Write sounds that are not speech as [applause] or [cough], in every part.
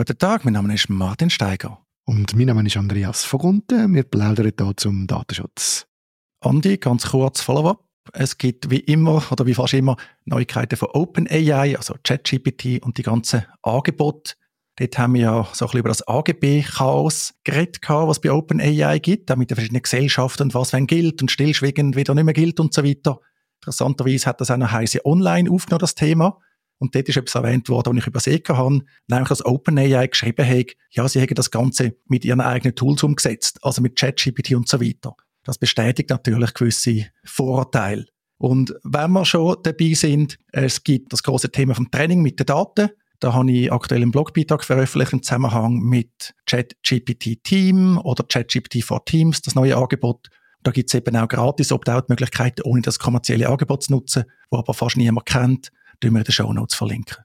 guten Tag, mein Name ist Martin Steiger. Und mein Name ist Andreas Vogunten. Wir plaudern hier zum Datenschutz. Andi, ganz kurz Follow-up. Es gibt wie immer oder wie fast immer Neuigkeiten von OpenAI, also ChatGPT und die ganzen Angebote. Dort haben wir ja so ein bisschen über das AGB-Chaos geredet, was es bei OpenAI gibt, auch mit den verschiedenen Gesellschaften und was wenn gilt und stillschweigend wieder nicht mehr gilt und so weiter. Interessanterweise hat das auch noch heise online aufgenommen, das Thema. Und dort ist etwas erwähnt worden, was ich übersehen habe, nämlich dass OpenAI geschrieben hat, ja, sie hätten das Ganze mit ihren eigenen Tools umgesetzt, also mit ChatGPT und so weiter. Das bestätigt natürlich gewisse Vorurteile. Und wenn wir schon dabei sind, es gibt das große Thema vom Training mit den Daten. Da habe ich aktuell einen Blogbeitrag veröffentlicht im Zusammenhang mit ChatGPT Team oder ChatGPT for Teams, das neue Angebot. Da gibt es eben auch gratis Opt-out-Möglichkeiten, ohne das kommerzielle Angebot zu nutzen, wo aber fast niemand kennt tun wir in den Show Notes verlinken.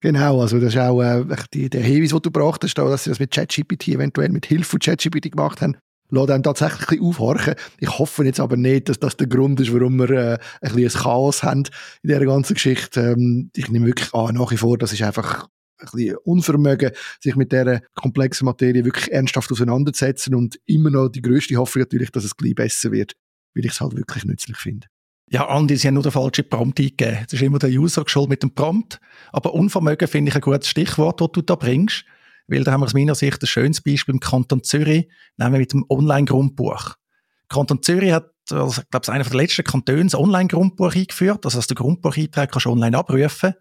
Genau, also das ist auch äh, die, der Hinweis, den du gebracht hast, dass sie das mit ChatGPT eventuell mit Hilfe von ChatGPT gemacht haben, lässt einem tatsächlich ein aufhorchen. Ich hoffe jetzt aber nicht, dass das der Grund ist, warum wir äh, ein bisschen ein Chaos haben in dieser ganzen Geschichte. Ähm, ich nehme wirklich an, nach wie vor, das ist einfach ein bisschen Unvermögen, sich mit dieser komplexen Materie wirklich ernsthaft auseinanderzusetzen und immer noch die größte Hoffnung natürlich, dass es gleich besser wird, weil ich es halt wirklich nützlich finde. Ja, Andi, sie haben nur den falschen Prompt eingegeben. Es ist immer der User geschuld mit dem Prompt. Aber Unvermögen finde ich ein gutes Stichwort, das du da bringst. Weil da haben wir aus meiner Sicht ein schönes Beispiel im Kanton Zürich, nämlich mit dem Online-Grundbuch. Kanton Zürich hat, also, ich glaube, einer der letzten Kantone das Online-Grundbuch eingeführt. Also, dass du Grundbucheintrag kannst du online abrufen.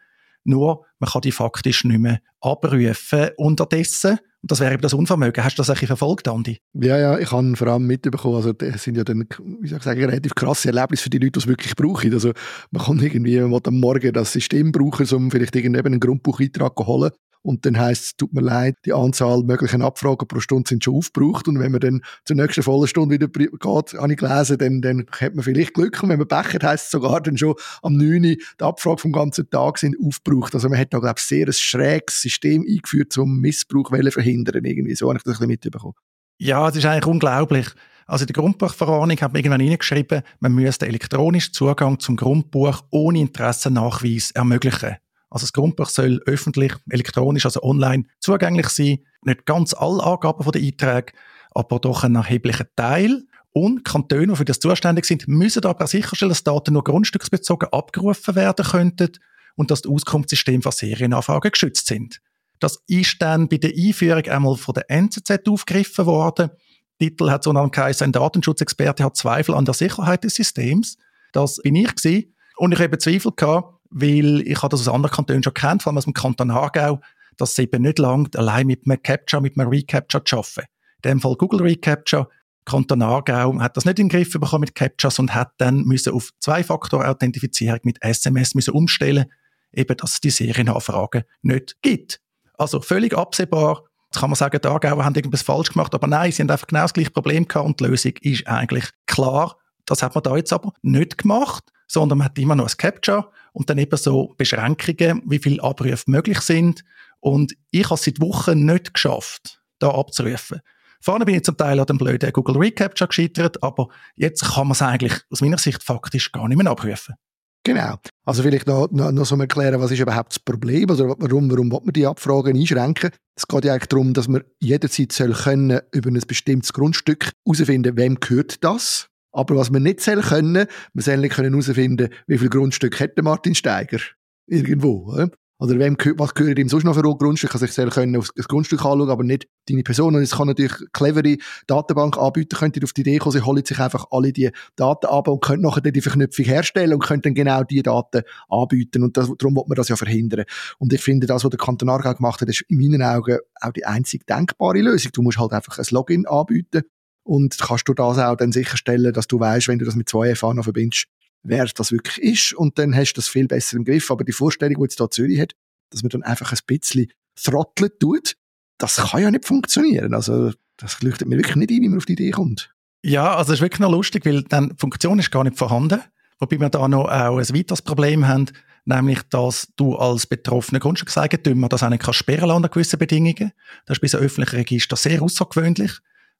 Nur, man kann die faktisch nicht mehr abrufen unterdessen. Und das wäre eben das Unvermögen. Hast du das eigentlich verfolgt, Andi? Ja, ja, ich habe vor allem mitbekommen, also das sind ja dann, wie soll ich sagen, relativ krasse Erlebnisse für die Leute, die es wirklich brauchen. Also man kann irgendwie man am Morgen das System brauchen, um vielleicht irgendeinen Grundbucheintrag zu holen und dann heißt es, tut mir leid, die Anzahl möglichen Abfragen pro Stunde sind schon aufgebraucht und wenn man dann zur nächsten vollen Stunde wieder geht, habe ich gelesen, dann, dann hat man vielleicht Glück und wenn man Pech hat, heisst es sogar dann schon am 9. die Abfrage vom ganzen Tag sind aufgebraucht. Also man hat da, glaube ich, sehr ein schräges System eingeführt, um Missbrauch zu verhindern. Irgendwie so habe ich das ein bisschen mitbekommen. Ja, es ist eigentlich unglaublich. Also der Grundbuchverordnung hat man irgendwann hineingeschrieben, man müsste elektronischen Zugang zum Grundbuch ohne Interessennachweis ermöglichen. Also das Grundbuch soll öffentlich, elektronisch, also online zugänglich sein. Nicht ganz alle Angaben der Einträge, aber doch ein erheblicher Teil. Und Kantone, die für das zuständig sind, müssen aber sicherstellen, dass Daten nur grundstücksbezogen abgerufen werden könnten und dass die Auskunftssysteme für Serienanfragen geschützt sind. Das ist dann bei der Einführung einmal von der NZZ aufgegriffen worden. Der Titel hat so geheißen, ein Datenschutzexperte hat Zweifel an der Sicherheit des Systems. Das bin ich gewesen. Und ich habe Zweifel gehabt, weil ich habe das aus anderen Kantonen schon kennt, vor allem aus dem Kanton Aargau, dass es eben nicht langt, allein mit einem Capture, mit einem Recapture zu arbeiten. In dem Fall Google Recapture. Kanton Aargau hat das nicht in den Griff bekommen mit Captures und hat dann müssen auf Zwei-Faktor-Authentifizierung mit SMS müssen umstellen, eben, dass es die Serienanfragen nicht gibt. Also völlig absehbar. Jetzt kann man sagen, die Aargauer haben irgendwas falsch gemacht, aber nein, sie haben einfach genau das gleiche Problem gehabt und die Lösung ist eigentlich klar. Das hat man da jetzt aber nicht gemacht, sondern man hat immer noch ein Capture und dann eben so Beschränkungen, wie viele Abrufe möglich sind. Und ich habe es seit Wochen nicht geschafft, da abzurufen. Vorne bin ich zum Teil an dem blöden Google Recapture gescheitert, aber jetzt kann man es eigentlich aus meiner Sicht faktisch gar nicht mehr abrufen. Genau. Also vielleicht noch, noch, noch so erklären, was ist überhaupt das Problem oder warum, warum man die Abfragen einschränken? Es geht ja eigentlich darum, dass man jederzeit soll können über ein bestimmtes Grundstück herausfinden, wem gehört das? Aber was wir nicht soll können, wir sollen nicht herausfinden, wie viel Grundstück hätte Martin Steiger irgendwo. Oder, oder wem, was gehört ihm sonst noch für Grundstück? Also ich soll können auf das Grundstück anschauen, aber nicht deine Person. Und es kann natürlich clevere Datenbankanbieter könnte auf die Idee kommen, sie holen sich einfach alle die Daten ab und können nachher die Verknüpfung herstellen und können dann genau die Daten anbieten. Und das, darum wird man das ja verhindern. Und ich finde, das, was der Kanton Aargau gemacht hat, ist in meinen Augen auch die einzig denkbare Lösung. Du musst halt einfach ein Login anbieten und kannst du das auch dann sicherstellen, dass du weißt, wenn du das mit zwei FA noch verbindest, wer das wirklich ist. Und dann hast du das viel besser im Griff. Aber die Vorstellung, die jetzt da Zürich hat, dass man dann einfach ein bisschen throttelt tut, das kann ja nicht funktionieren. Also, das leuchtet mir wirklich nicht ein, wie man auf die Idee kommt. Ja, also es ist wirklich noch lustig, weil dann Funktion ist gar nicht vorhanden. Wobei wir da noch auch ein weiteres Problem haben, nämlich, dass du als betroffener Grundstückseigentümer das auch nicht kannst sperren unter gewissen Bedingungen. Das ist bei so öffentlichen Register sehr außergewöhnlich.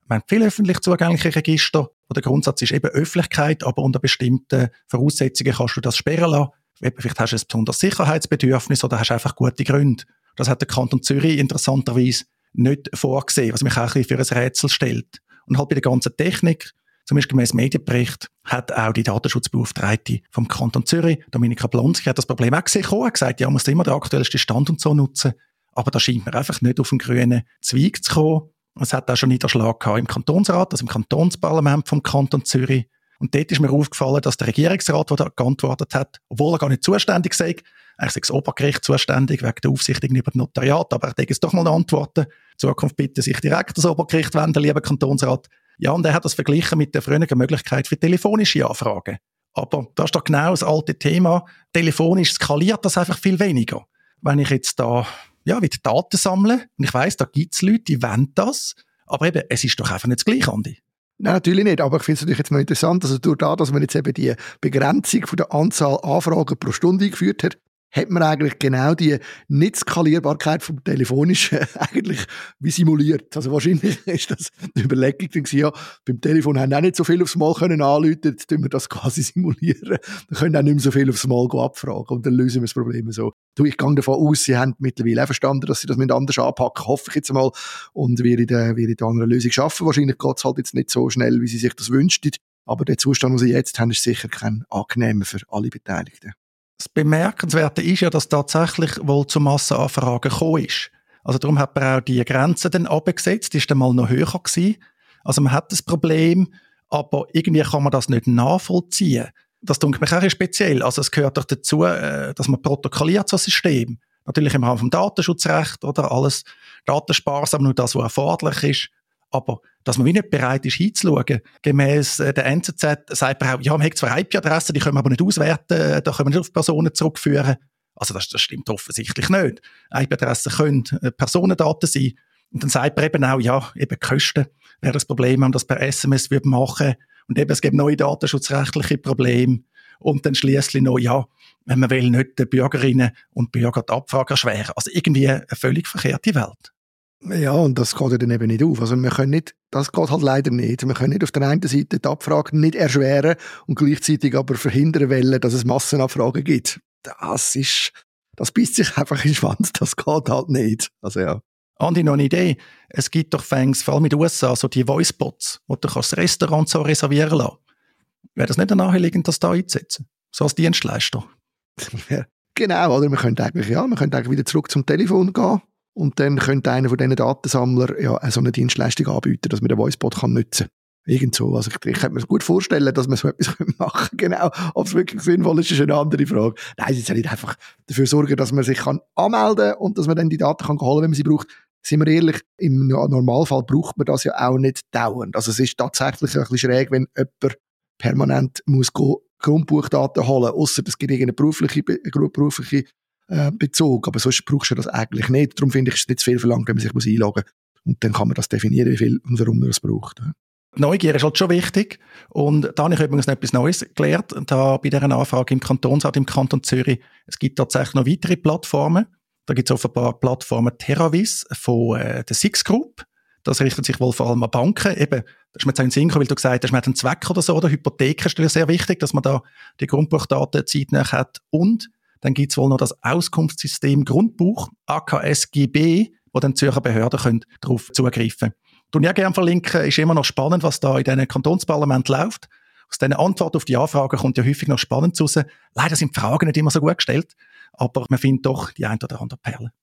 Wir haben viele öffentlich zugängliche Register, wo der Grundsatz ist eben Öffentlichkeit, aber unter bestimmten Voraussetzungen kannst du das sperren lassen. Vielleicht hast du ein besonderes Sicherheitsbedürfnis oder hast einfach gute Gründe. Das hat der Kanton Zürich interessanterweise nicht vorgesehen, was mich auch ein bisschen für ein Rätsel stellt. Und halt bei der ganzen Technik, zum Beispiel gemäß Medienbericht, hat auch die Datenschutzbeauftragte vom Kanton Zürich, Dominika Blonski, hat das Problem auch gesehen, hat gesagt, ja, man muss immer den aktuellsten Stand und so nutzen. Aber da scheint man einfach nicht auf den grünen Zweig zu kommen. Es hat auch schon Niederschlag gehabt im Kantonsrat, also im Kantonsparlament vom Kanton Zürich. Und dort ist mir aufgefallen, dass der Regierungsrat, der da geantwortet hat, obwohl er gar nicht zuständig sei, eigentlich ist das Obergericht zuständig wegen der Aufsicht über das Notariat, aber er denke jetzt doch mal antworten. In Zukunft bitte sich direkt das Obergericht wenden, lieber Kantonsrat. Ja, und er hat das verglichen mit der früheren Möglichkeit für telefonische Anfragen. Aber das ist doch genau das alte Thema. Telefonisch skaliert das einfach viel weniger. Wenn ich jetzt da ja, wieder Daten sammle, und ich weiß, da gibt es Leute, die wollen das, aber eben, es ist doch einfach nicht das Gleiche, Andi. Nein, natürlich nicht, aber ich finde es natürlich jetzt mal interessant, also durch das, dass man jetzt eben die Begrenzung von der Anzahl Anfragen pro Stunde eingeführt hat, hat man eigentlich genau die Nicht-Skalierbarkeit vom Telefonischen [laughs] eigentlich wie simuliert. Also wahrscheinlich [laughs] ist das eine Überlegung gewesen, ja, beim Telefon haben auch nicht so viel aufs Mal können anrufen, jetzt tun wir das [laughs] quasi simulieren. Dann können auch nicht mehr so viel aufs Mal abfragen und dann lösen wir das Problem so. Du, ich gehe davon aus, sie haben mittlerweile auch verstanden, dass sie das mit anders anpacken, hoffe ich jetzt mal, und wir in der, wir in der anderen Lösung schaffen. Wahrscheinlich es halt jetzt nicht so schnell, wie sie sich das wünschen. Aber der Zustand, den sie jetzt haben, ist sicher kein angenehmer für alle Beteiligten. Das Bemerkenswerte ist ja, dass tatsächlich wohl zu Massenanfragen gekommen ist. Also darum hat man auch die Grenze dann abgesetzt, die ist dann mal noch höher gewesen. Also man hat das Problem, aber irgendwie kann man das nicht nachvollziehen. Das tut mich auch speziell. Also es gehört doch dazu, äh, dass man protokolliert so ein System. Natürlich im Rahmen vom Datenschutzrecht oder alles datensparsam, nur das, was erforderlich ist. Aber dass man wie nicht bereit ist, hinzuschauen. Gemäss äh, der NZZ sagt man auch, ja, man hat zwar IP-Adressen, die können wir aber nicht auswerten, äh, da können wir nicht auf Personen zurückführen. Also das, das stimmt offensichtlich nicht. IP-Adressen können äh, Personendaten sein. Und dann sagt man eben auch, ja, eben Kosten wäre das Problem, wenn das per SMS würde machen Und eben, es gibt neue datenschutzrechtliche Probleme. Und dann schließlich noch, ja, wenn man will, nicht den Bürgerinnen und Bürgern die Abfrage erschweren. Also irgendwie eine völlig verkehrte Welt. Ja, und das geht ja dann eben nicht auf. Also wir können nicht, das geht halt leider nicht. Wir können nicht auf der einen Seite die Abfrage nicht erschweren und gleichzeitig aber verhindern wollen, dass es Massenabfragen gibt. Das ist, das beißt sich einfach in den Schwanz. Das geht halt nicht. Also ja. Andi, noch eine Idee. Es gibt doch Fängs, vor allem in den USA, so die Voicebots, wo du das Restaurant so reservieren lassen. Wäre das nicht naheliegend, das da einzusetzen? So als Dienstleister? [laughs] genau, oder? Wir könnten eigentlich, ja, wir könnten eigentlich wieder zurück zum Telefon gehen und dann könnte einer von diesen Datensammlern ja so eine Dienstleistung anbieten, dass man den Voicebot kann nutzen kann. Irgend so. Also ich, ich könnte mir gut vorstellen, dass man so etwas [laughs] machen kann. Genau. Ob es wirklich sinnvoll ist, ist eine andere Frage. Nein, soll nicht einfach dafür sorgen, dass man sich kann anmelden kann und dass man dann die Daten kann holen kann, wenn man sie braucht. Sind wir ehrlich, im Normalfall braucht man das ja auch nicht dauernd. Also es ist tatsächlich ein bisschen schräg, wenn jemand permanent muss Grundbuchdaten holen, muss, außer es gibt irgendeine berufliche, berufliche äh, Bezug. Aber sonst brauchst du das eigentlich nicht. Darum finde ich, es nicht zu viel verlangt, wenn man sich einloggen muss. Und dann kann man das definieren, wie viel und warum man das braucht. Neugier ist halt schon wichtig. Und da habe ich übrigens noch etwas Neues gelernt. Da bei dieser Anfrage im Kantonsrat im Kanton Zürich. Es gibt tatsächlich noch weitere Plattformen. Da gibt es offenbar Plattformen Terravis von äh, der Six Group. Das richtet sich wohl vor allem an Banken. Eben, das ist mir jetzt ein Sinn weil du gesagt hast, man hat einen Zweck oder so, oder Hypotheken ist sehr wichtig, dass man da die Grundbuchdaten zeitnah hat. Und dann gibt es wohl noch das Auskunftssystem Grundbuch, AKSGB, wo dann Zürcher Behörden können darauf zugreifen können. Ich gerne verlinken, ist immer noch spannend, was da in diesen Kantonsparlament läuft. Aus diesen Antworten auf die Anfragen kommt ja häufig noch spannend raus. Leider sind die Fragen nicht immer so gut gestellt, aber man findet doch die ein oder andere Perle.